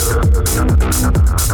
やめてやめて。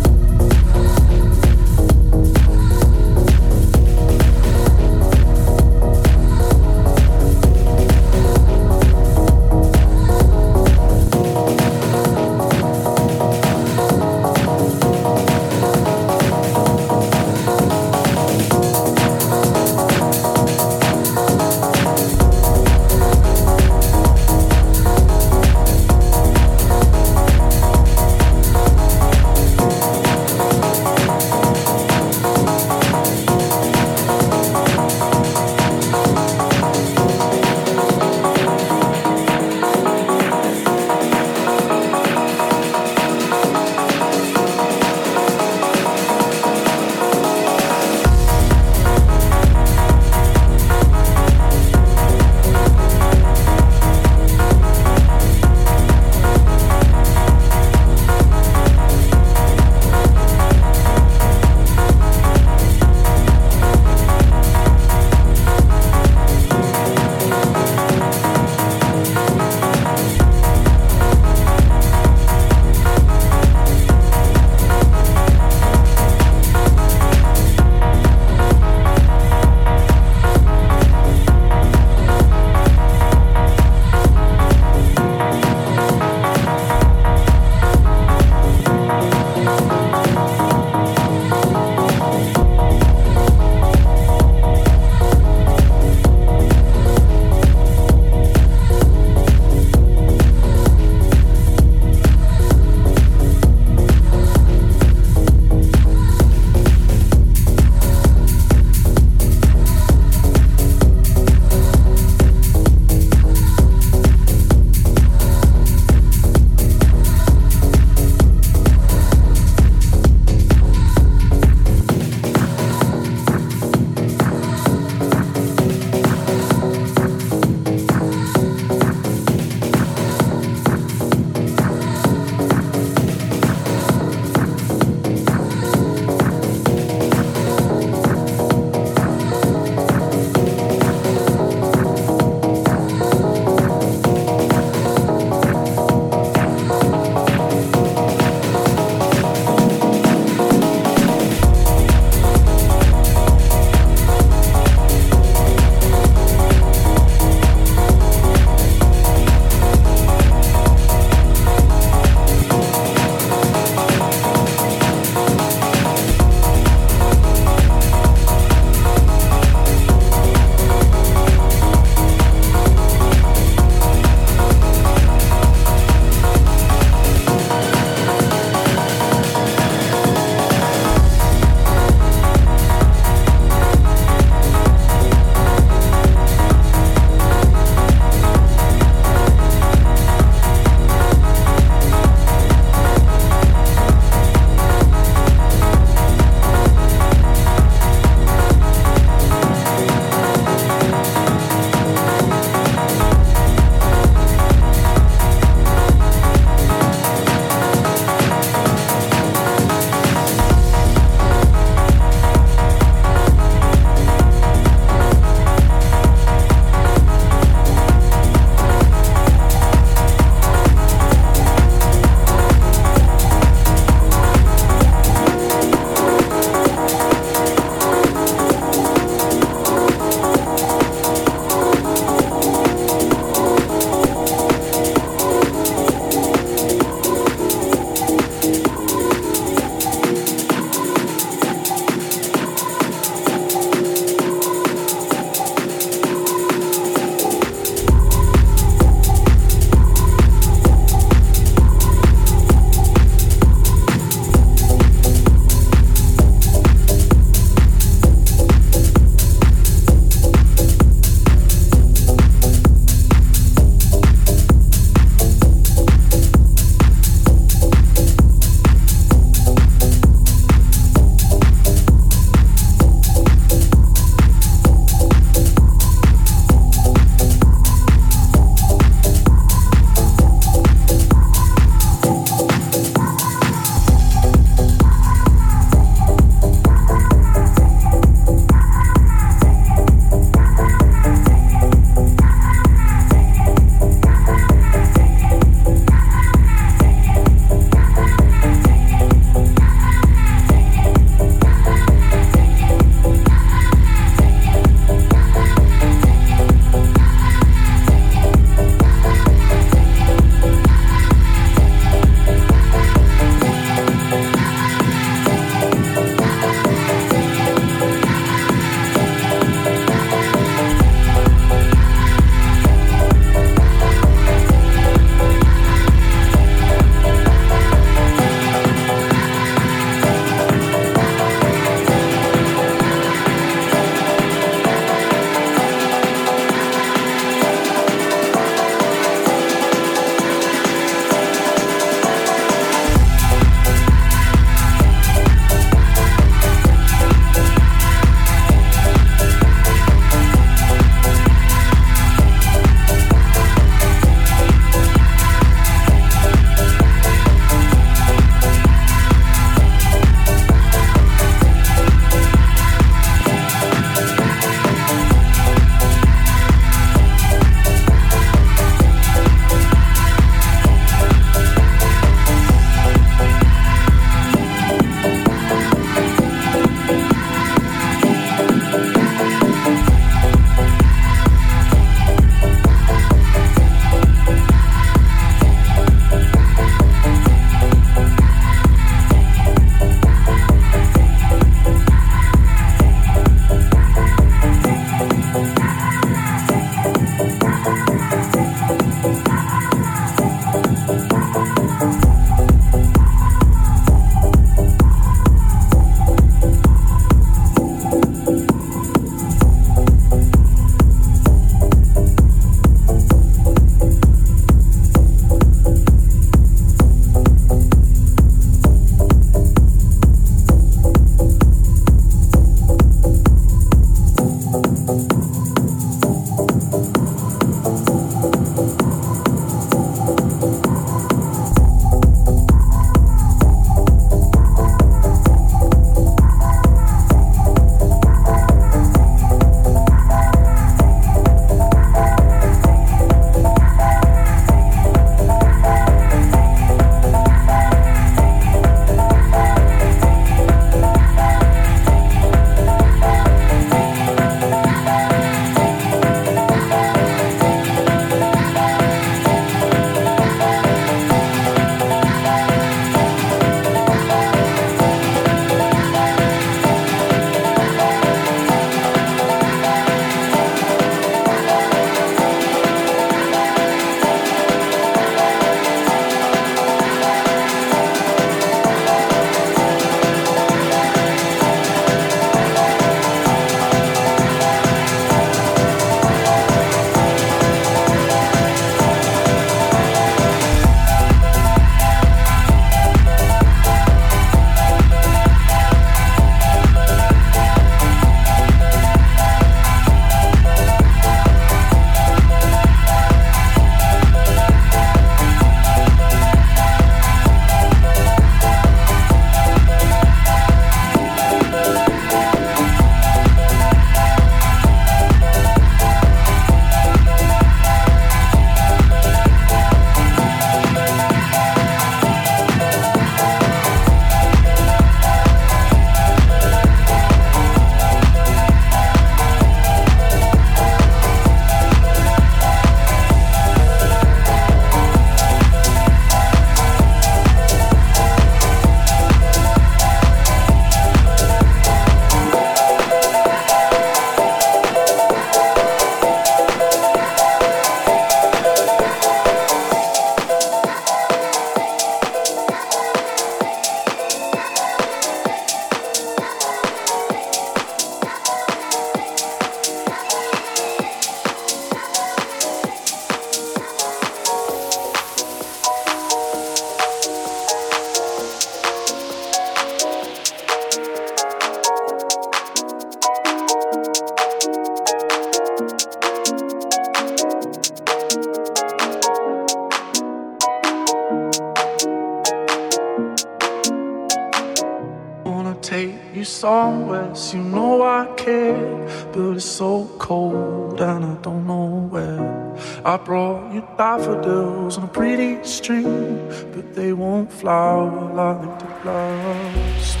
I brought you daffodils on a pretty string, but they won't flower like the last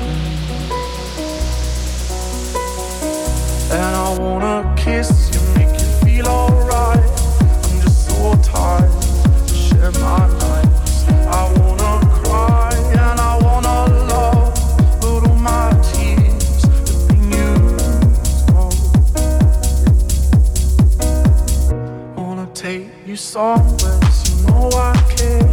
And I wanna kiss you, make you feel alright. I'm just so tired to share my life. Softness, you know I care.